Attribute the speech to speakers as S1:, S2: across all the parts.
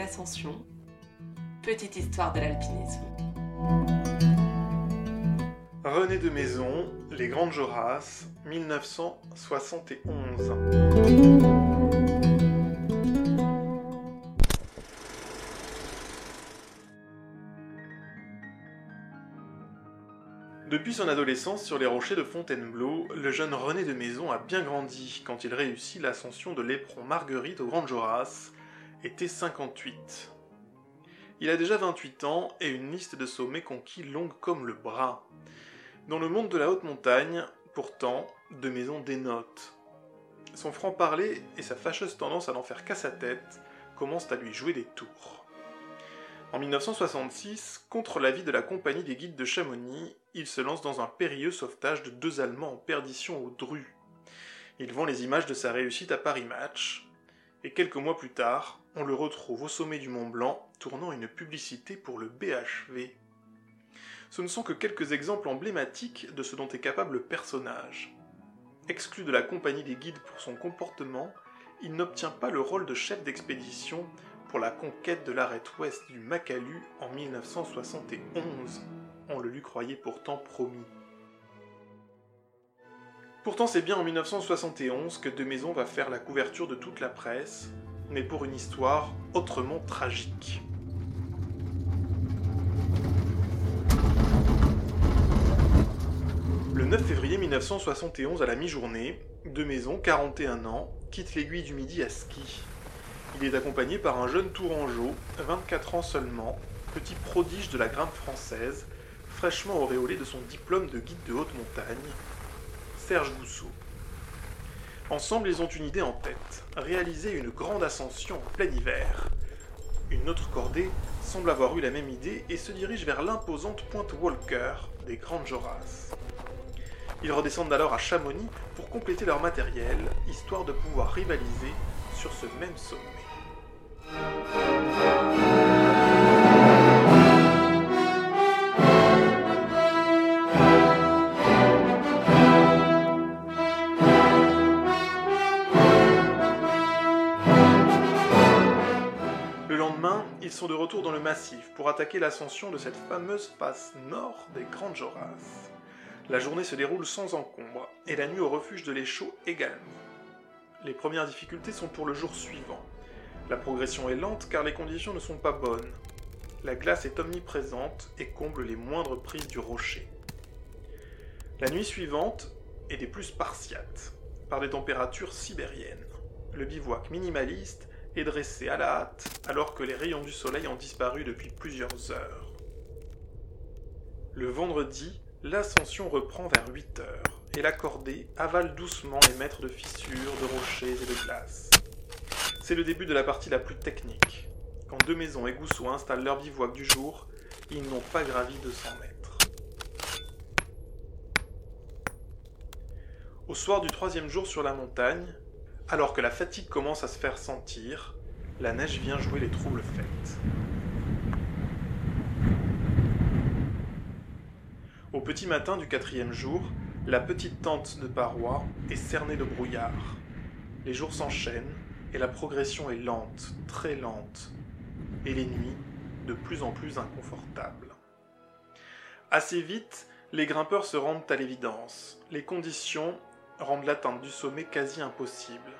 S1: ascension. Petite histoire de l'alpinisme.
S2: René de Maison, Les Grandes Jorasses, 1971. Depuis son adolescence sur les rochers de Fontainebleau, le jeune René de Maison a bien grandi quand il réussit l'ascension de l'éperon Marguerite aux Grandes Jorasses, été 58. Il a déjà 28 ans et une liste de sommets conquis longue comme le bras. Dans le monde de la haute montagne, pourtant, de Maison dénote. Son franc-parler et sa fâcheuse tendance à n'en faire qu'à sa tête commencent à lui jouer des tours. En 1966, contre l'avis de la compagnie des guides de Chamonix, il se lance dans un périlleux sauvetage de deux Allemands en perdition au Dru. Il vend les images de sa réussite à Paris Match, et quelques mois plus tard, on le retrouve au sommet du Mont Blanc, tournant une publicité pour le BHV. Ce ne sont que quelques exemples emblématiques de ce dont est capable le personnage. Exclu de la compagnie des guides pour son comportement, il n'obtient pas le rôle de chef d'expédition pour la conquête de l'arête ouest du Makalu en 1971. On le lui croyait pourtant promis. Pourtant, c'est bien en 1971 que De Maison va faire la couverture de toute la presse, mais pour une histoire autrement tragique. Le 9 février 1971 à la mi-journée, De Maison, 41 ans, quitte l'aiguille du Midi à ski. Il est accompagné par un jeune Tourangeau, 24 ans seulement, petit prodige de la grimpe française, fraîchement auréolé de son diplôme de guide de haute montagne, Serge Gousseau. Ensemble, ils ont une idée en tête, réaliser une grande ascension en plein hiver. Une autre cordée semble avoir eu la même idée et se dirige vers l'imposante pointe Walker des Grandes Jorasses. Ils redescendent alors à Chamonix pour compléter leur matériel, histoire de pouvoir rivaliser sur ce même sommet. Ils sont de retour dans le massif pour attaquer l'ascension de cette fameuse face nord des Grandes Jorasses. La journée se déroule sans encombre et la nuit au refuge de l'Échaud également. Les premières difficultés sont pour le jour suivant. La progression est lente car les conditions ne sont pas bonnes. La glace est omniprésente et comble les moindres prises du rocher. La nuit suivante est des plus spartiates, par des températures sibériennes. Le bivouac minimaliste est dressé à la hâte alors que les rayons du soleil ont disparu depuis plusieurs heures. Le vendredi, l'ascension reprend vers 8 heures et la cordée avale doucement les mètres de fissures, de rochers et de glace. C'est le début de la partie la plus technique. Quand deux maisons et Gousseau installent leur bivouac du jour, ils n'ont pas gravi 200 mètres. Au soir du troisième jour sur la montagne, alors que la fatigue commence à se faire sentir, la neige vient jouer les troubles fêtes. Au petit matin du quatrième jour, la petite tente de parois est cernée de brouillard. Les jours s'enchaînent, et la progression est lente, très lente, et les nuits de plus en plus inconfortables. Assez vite, les grimpeurs se rendent à l'évidence. Les conditions rendent l'atteinte du sommet quasi impossible.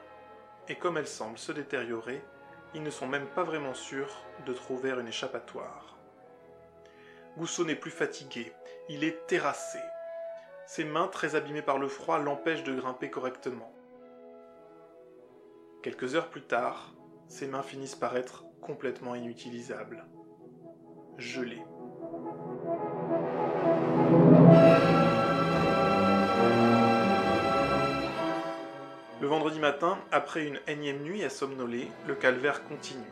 S2: Et comme elles semblent se détériorer, ils ne sont même pas vraiment sûrs de trouver une échappatoire. Gousseau n'est plus fatigué, il est terrassé. Ses mains, très abîmées par le froid, l'empêchent de grimper correctement. Quelques heures plus tard, ses mains finissent par être complètement inutilisables, gelées. Vendredi matin, après une énième nuit à somnoler, le calvaire continue.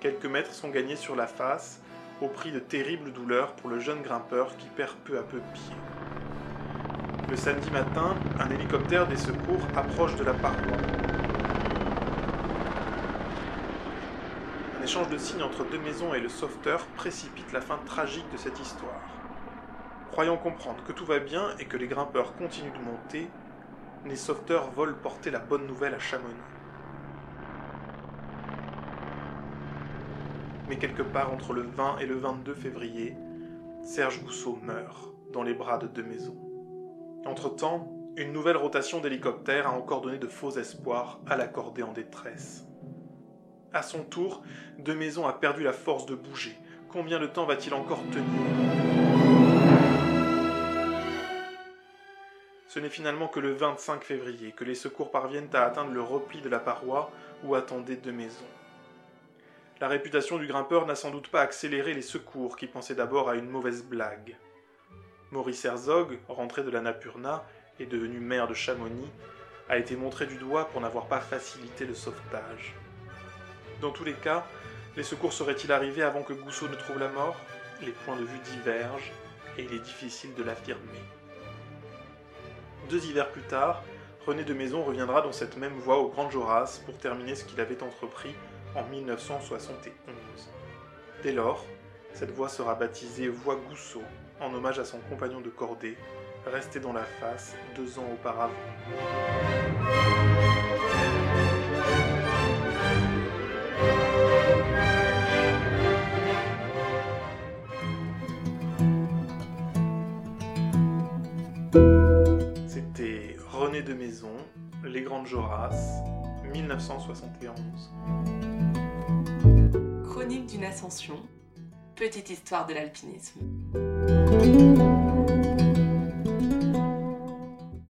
S2: Quelques mètres sont gagnés sur la face, au prix de terribles douleurs pour le jeune grimpeur qui perd peu à peu pied. Le samedi matin, un hélicoptère des secours approche de la paroi. Un échange de signes entre deux maisons et le sauveteur précipite la fin tragique de cette histoire. Croyant comprendre que tout va bien et que les grimpeurs continuent de monter, les sauveteurs volent porter la bonne nouvelle à Chamonix. mais quelque part entre le 20 et le 22 février, Serge Gousseau meurt dans les bras de deux maisons. Entre-temps, une nouvelle rotation d'hélicoptères a encore donné de faux espoirs à l'accordé en détresse. À son tour, deux maisons a perdu la force de bouger. Combien de temps va-t-il encore tenir? Ce n'est finalement que le 25 février que les secours parviennent à atteindre le repli de la paroi où attendaient deux maisons. La réputation du grimpeur n'a sans doute pas accéléré les secours qui pensaient d'abord à une mauvaise blague. Maurice Herzog, rentré de la Napurna et devenu maire de Chamonix, a été montré du doigt pour n'avoir pas facilité le sauvetage. Dans tous les cas, les secours seraient-ils arrivés avant que Gousseau ne trouve la mort? Les points de vue divergent et il est difficile de l'affirmer. Deux hivers plus tard, René de Maison reviendra dans cette même voie au Grand Joras pour terminer ce qu'il avait entrepris en 1971. Dès lors, cette voie sera baptisée Voie Gousseau, en hommage à son compagnon de cordée, resté dans la face deux ans auparavant. Les Grandes Joras, 1971.
S1: Chronique d'une ascension, petite histoire de l'alpinisme.